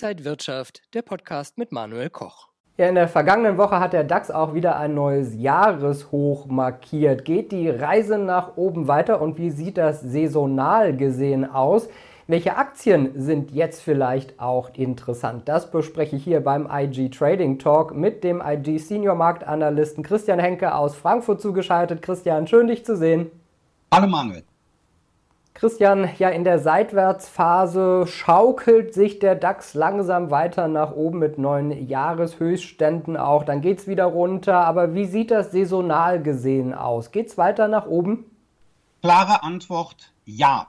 Inside Wirtschaft, der Podcast mit Manuel Koch. Ja, in der vergangenen Woche hat der DAX auch wieder ein neues Jahreshoch markiert. Geht die Reise nach oben weiter und wie sieht das saisonal gesehen aus? Welche Aktien sind jetzt vielleicht auch interessant? Das bespreche ich hier beim IG Trading Talk mit dem IG Senior Marktanalysten Christian Henke aus Frankfurt zugeschaltet. Christian, schön dich zu sehen. Hallo Manuel. Christian, ja, in der Seitwärtsphase schaukelt sich der DAX langsam weiter nach oben mit neuen Jahreshöchstständen auch. Dann geht es wieder runter. Aber wie sieht das saisonal gesehen aus? Geht es weiter nach oben? Klare Antwort: Ja.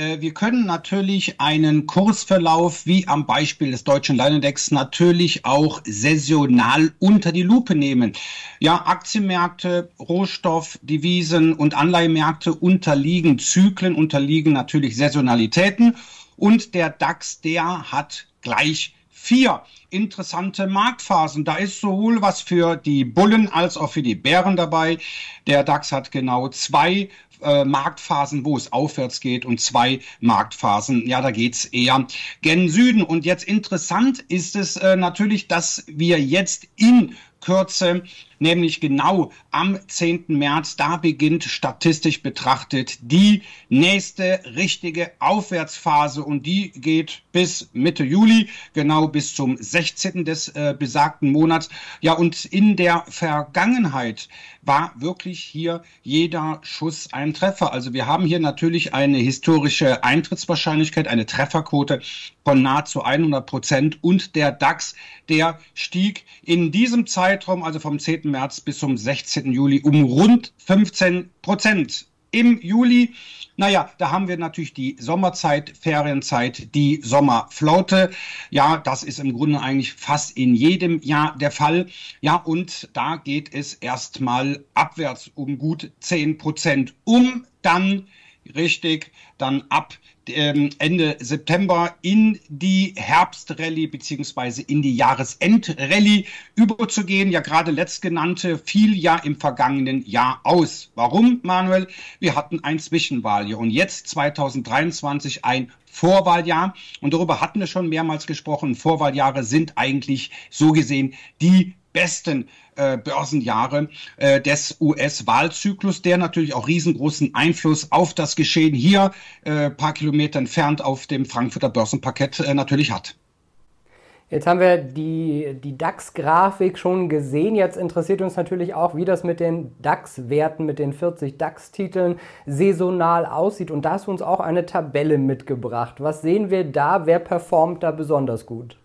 Äh, wir können natürlich einen Kursverlauf wie am Beispiel des deutschen Leinindex natürlich auch saisonal unter die Lupe nehmen. Ja, Aktienmärkte, Rohstoff, Devisen und Anleihemärkte unterliegen Zyklen, unterliegen natürlich Saisonalitäten und der DAX, der hat gleich vier interessante Marktphasen. Da ist sowohl was für die Bullen als auch für die Bären dabei. Der DAX hat genau zwei äh, Marktphasen, wo es aufwärts geht und zwei Marktphasen, ja, da geht's eher gen Süden. Und jetzt interessant ist es äh, natürlich, dass wir jetzt in Kürze, nämlich genau am 10. März. Da beginnt statistisch betrachtet die nächste richtige Aufwärtsphase und die geht bis Mitte Juli, genau bis zum 16. des äh, besagten Monats. Ja, und in der Vergangenheit war wirklich hier jeder Schuss ein Treffer. Also wir haben hier natürlich eine historische Eintrittswahrscheinlichkeit, eine Trefferquote von nahezu 100 Prozent und der DAX, der stieg in diesem Zeitraum, also vom 10. März bis zum 16. Juli, um rund 15 Prozent. Im Juli naja, da haben wir natürlich die Sommerzeit, Ferienzeit, die Sommerflaute. Ja, das ist im Grunde eigentlich fast in jedem Jahr der Fall. Ja, und da geht es erstmal abwärts um gut 10 Prozent, um dann richtig dann ab ähm, Ende September in die Herbstrallye beziehungsweise in die Jahresendrallye überzugehen. Ja, gerade letztgenannte fiel ja im vergangenen Jahr aus. Warum, Manuel? Wir hatten ein Zwischenwahljahr und jetzt 2023 ein Vorwahljahr. Und darüber hatten wir schon mehrmals gesprochen. Vorwahljahre sind eigentlich so gesehen die besten äh, Börsenjahre äh, des US-Wahlzyklus, der natürlich auch riesengroßen Einfluss auf das Geschehen hier äh, paar Kilometer entfernt auf dem Frankfurter Börsenparkett äh, natürlich hat. Jetzt haben wir die, die DAX-Grafik schon gesehen. Jetzt interessiert uns natürlich auch, wie das mit den DAX-Werten, mit den 40 DAX-Titeln saisonal aussieht. Und da hast du uns auch eine Tabelle mitgebracht. Was sehen wir da? Wer performt da besonders gut?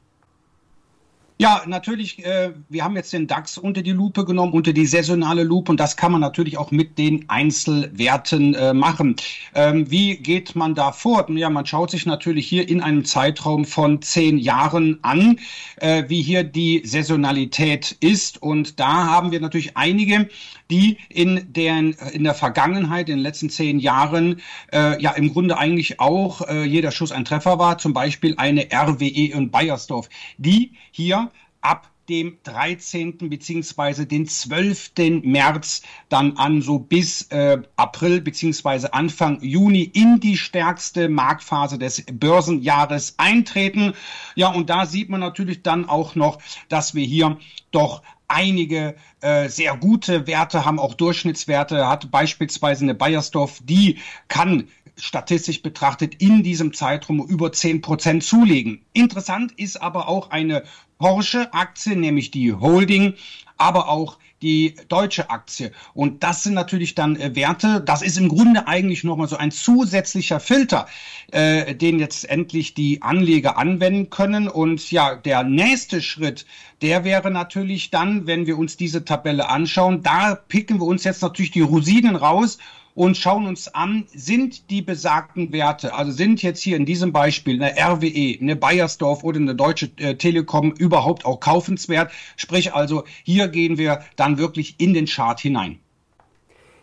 Ja, natürlich, äh, wir haben jetzt den DAX unter die Lupe genommen, unter die saisonale Lupe und das kann man natürlich auch mit den Einzelwerten äh, machen. Ähm, wie geht man da vor? Ja, man schaut sich natürlich hier in einem Zeitraum von zehn Jahren an, äh, wie hier die Saisonalität ist und da haben wir natürlich einige, die in, den, in der Vergangenheit, in den letzten zehn Jahren, äh, ja im Grunde eigentlich auch äh, jeder Schuss ein Treffer war, zum Beispiel eine RWE und Bayersdorf, die hier ab dem 13. beziehungsweise den 12. März dann an, so bis äh, April beziehungsweise Anfang Juni in die stärkste Marktphase des Börsenjahres eintreten. Ja, und da sieht man natürlich dann auch noch, dass wir hier doch einige äh, sehr gute Werte haben, auch Durchschnittswerte, hat beispielsweise eine Bayersdorf, die kann statistisch betrachtet in diesem Zeitraum über 10 Prozent zulegen. Interessant ist aber auch eine Porsche-Aktie, nämlich die Holding, aber auch die deutsche Aktie. Und das sind natürlich dann äh, Werte, das ist im Grunde eigentlich nochmal so ein zusätzlicher Filter, äh, den jetzt endlich die Anleger anwenden können. Und ja, der nächste Schritt, der wäre natürlich dann, wenn wir uns diese Tabelle anschauen, da picken wir uns jetzt natürlich die Rosinen raus und schauen uns an, sind die besagten Werte, also sind jetzt hier in diesem Beispiel eine RWE, eine Bayersdorf oder eine Deutsche äh, Telekom überhaupt auch kaufenswert? Sprich also, hier gehen wir dann wirklich in den Chart hinein.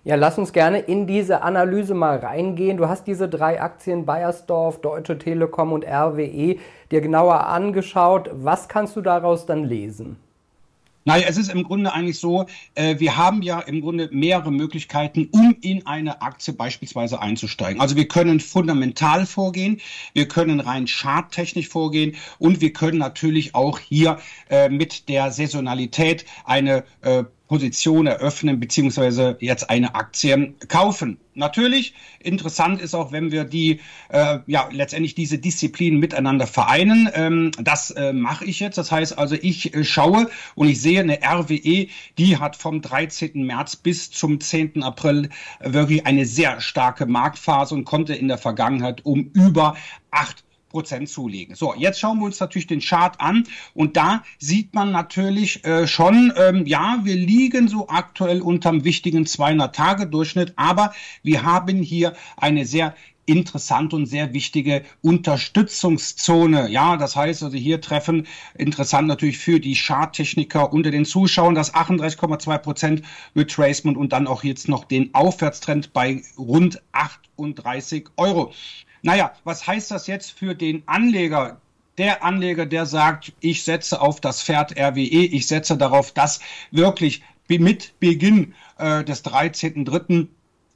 Ja, lass uns gerne in diese Analyse mal reingehen. Du hast diese drei Aktien Bayersdorf, Deutsche Telekom und RWE dir genauer angeschaut. Was kannst du daraus dann lesen? Naja, es ist im Grunde eigentlich so, äh, wir haben ja im Grunde mehrere Möglichkeiten, um in eine Aktie beispielsweise einzusteigen. Also wir können fundamental vorgehen, wir können rein charttechnisch vorgehen und wir können natürlich auch hier äh, mit der Saisonalität eine äh, Position eröffnen beziehungsweise jetzt eine Aktie kaufen. Natürlich interessant ist auch, wenn wir die äh, ja letztendlich diese Disziplinen miteinander vereinen. Ähm, das äh, mache ich jetzt. Das heißt also, ich äh, schaue und ich sehe eine RWE, die hat vom 13. März bis zum 10. April wirklich eine sehr starke Marktphase und konnte in der Vergangenheit um über acht Prozent zulegen. So, jetzt schauen wir uns natürlich den Chart an und da sieht man natürlich äh, schon, ähm, ja, wir liegen so aktuell unterm wichtigen 200-Tage-Durchschnitt, aber wir haben hier eine sehr interessante und sehr wichtige Unterstützungszone. Ja, das heißt also hier treffen interessant natürlich für die Charttechniker unter den Zuschauern das 38,2 Prozent Retracement und dann auch jetzt noch den Aufwärtstrend bei rund 38 Euro. Naja, was heißt das jetzt für den Anleger? Der Anleger, der sagt, ich setze auf das Pferd RWE, ich setze darauf, dass wirklich mit Beginn äh, des 13.3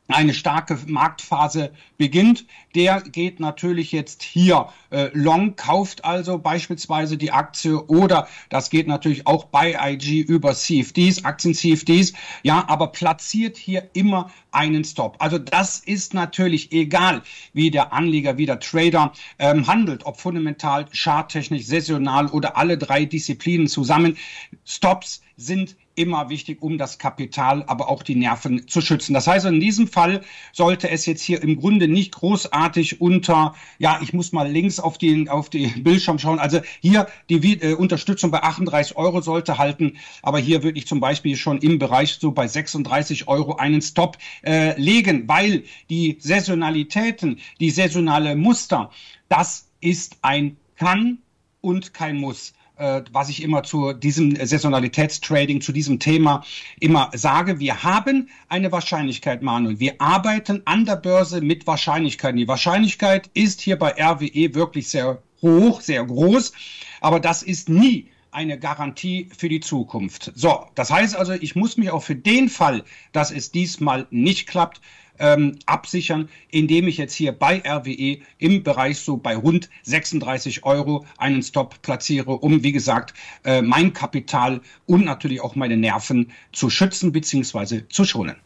eine starke Marktphase beginnt, der geht natürlich jetzt hier äh, long, kauft also beispielsweise die Aktie oder das geht natürlich auch bei IG über CFDs, Aktien-CFDs, ja, aber platziert hier immer einen Stop. Also das ist natürlich egal, wie der Anleger, wie der Trader ähm, handelt, ob fundamental, charttechnisch, saisonal oder alle drei Disziplinen zusammen. Stops sind immer wichtig, um das Kapital, aber auch die Nerven zu schützen. Das heißt, in diesem Fall sollte es jetzt hier im Grunde nicht großartig unter, ja, ich muss mal links auf den, auf den Bildschirm schauen. Also hier die äh, Unterstützung bei 38 Euro sollte halten, aber hier würde ich zum Beispiel schon im Bereich so bei 36 Euro einen Stop äh, legen, weil die Saisonalitäten, die saisonale Muster, das ist ein kann und kein Muss was ich immer zu diesem Saisonalitätstrading, zu diesem Thema immer sage. Wir haben eine Wahrscheinlichkeit, Manuel. Wir arbeiten an der Börse mit Wahrscheinlichkeiten. Die Wahrscheinlichkeit ist hier bei RWE wirklich sehr hoch, sehr groß, aber das ist nie eine Garantie für die Zukunft. So, das heißt also, ich muss mich auch für den Fall, dass es diesmal nicht klappt, ähm, absichern, indem ich jetzt hier bei RWE im Bereich so bei rund 36 Euro einen Stop platziere, um, wie gesagt, äh, mein Kapital und natürlich auch meine Nerven zu schützen bzw. zu schonen.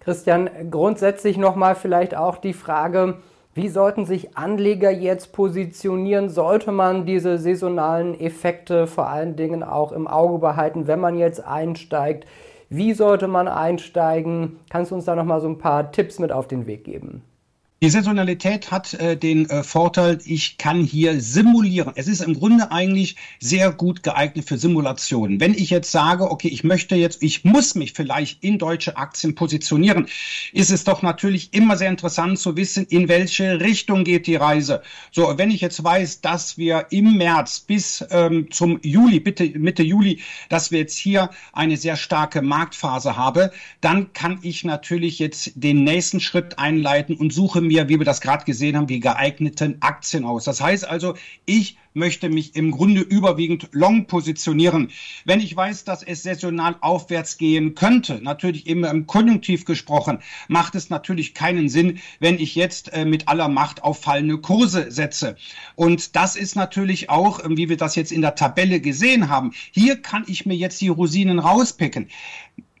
Christian, grundsätzlich nochmal vielleicht auch die Frage, wie sollten sich Anleger jetzt positionieren? Sollte man diese saisonalen Effekte vor allen Dingen auch im Auge behalten, wenn man jetzt einsteigt? Wie sollte man einsteigen? Kannst du uns da noch mal so ein paar Tipps mit auf den Weg geben? Die Saisonalität hat äh, den äh, Vorteil, ich kann hier simulieren. Es ist im Grunde eigentlich sehr gut geeignet für Simulationen. Wenn ich jetzt sage, okay, ich möchte jetzt, ich muss mich vielleicht in deutsche Aktien positionieren, ist es doch natürlich immer sehr interessant zu wissen, in welche Richtung geht die Reise. So, wenn ich jetzt weiß, dass wir im März bis ähm, zum Juli, bitte Mitte Juli, dass wir jetzt hier eine sehr starke Marktphase haben, dann kann ich natürlich jetzt den nächsten Schritt einleiten und suche mir mir, wie wir das gerade gesehen haben, die geeigneten Aktien aus. Das heißt also, ich möchte mich im Grunde überwiegend long positionieren. Wenn ich weiß, dass es saisonal aufwärts gehen könnte, natürlich immer im Konjunktiv gesprochen, macht es natürlich keinen Sinn, wenn ich jetzt äh, mit aller Macht auf fallende Kurse setze. Und das ist natürlich auch, äh, wie wir das jetzt in der Tabelle gesehen haben, hier kann ich mir jetzt die Rosinen rauspicken.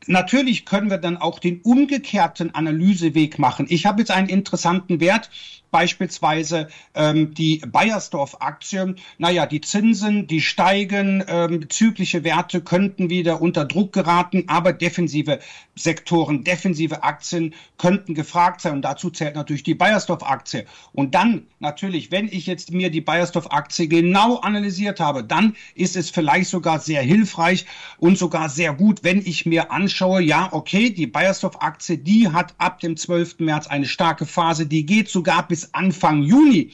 Natürlich können wir dann auch den umgekehrten Analyseweg machen. Ich habe jetzt einen interessanten Wert beispielsweise ähm, die Bayersdorf-Aktie. Naja, die Zinsen, die steigen, ähm, zyklische Werte könnten wieder unter Druck geraten, aber defensive Sektoren, defensive Aktien könnten gefragt sein und dazu zählt natürlich die Bayersdorf-Aktie. Und dann natürlich, wenn ich jetzt mir die Bayersdorf-Aktie genau analysiert habe, dann ist es vielleicht sogar sehr hilfreich und sogar sehr gut, wenn ich mir anschaue, ja, okay, die Bayersdorf-Aktie, die hat ab dem 12. März eine starke Phase, die geht sogar bis Anfang Juni.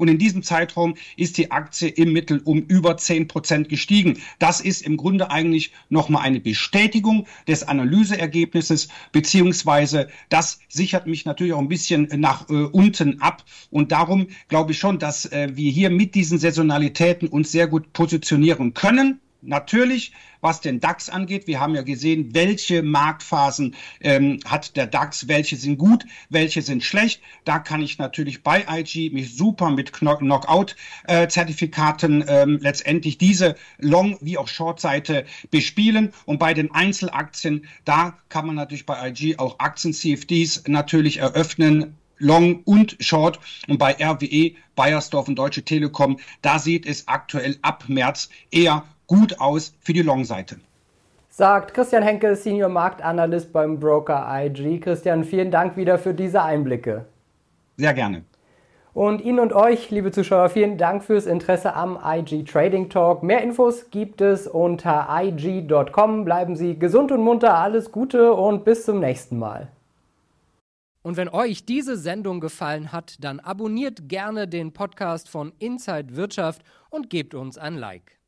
Und in diesem Zeitraum ist die Aktie im Mittel um über 10 Prozent gestiegen. Das ist im Grunde eigentlich nochmal eine Bestätigung des Analyseergebnisses, beziehungsweise das sichert mich natürlich auch ein bisschen nach äh, unten ab. Und darum glaube ich schon, dass äh, wir hier mit diesen Saisonalitäten uns sehr gut positionieren können Natürlich, was den DAX angeht, wir haben ja gesehen, welche Marktphasen ähm, hat der DAX, welche sind gut, welche sind schlecht. Da kann ich natürlich bei IG mich super mit Knockout-Zertifikaten äh, ähm, letztendlich diese Long- wie auch Short-Seite bespielen. Und bei den Einzelaktien, da kann man natürlich bei IG auch Aktien-CFDs natürlich eröffnen, Long und Short. Und bei RWE, Bayersdorf und Deutsche Telekom, da sieht es aktuell ab März eher gut aus für die Long-Seite. Sagt Christian Henkel, Senior Marktanalyst beim Broker IG. Christian, vielen Dank wieder für diese Einblicke. Sehr gerne. Und Ihnen und euch, liebe Zuschauer, vielen Dank fürs Interesse am IG Trading Talk. Mehr Infos gibt es unter ig.com. Bleiben Sie gesund und munter, alles Gute und bis zum nächsten Mal. Und wenn euch diese Sendung gefallen hat, dann abonniert gerne den Podcast von Inside Wirtschaft und gebt uns ein Like.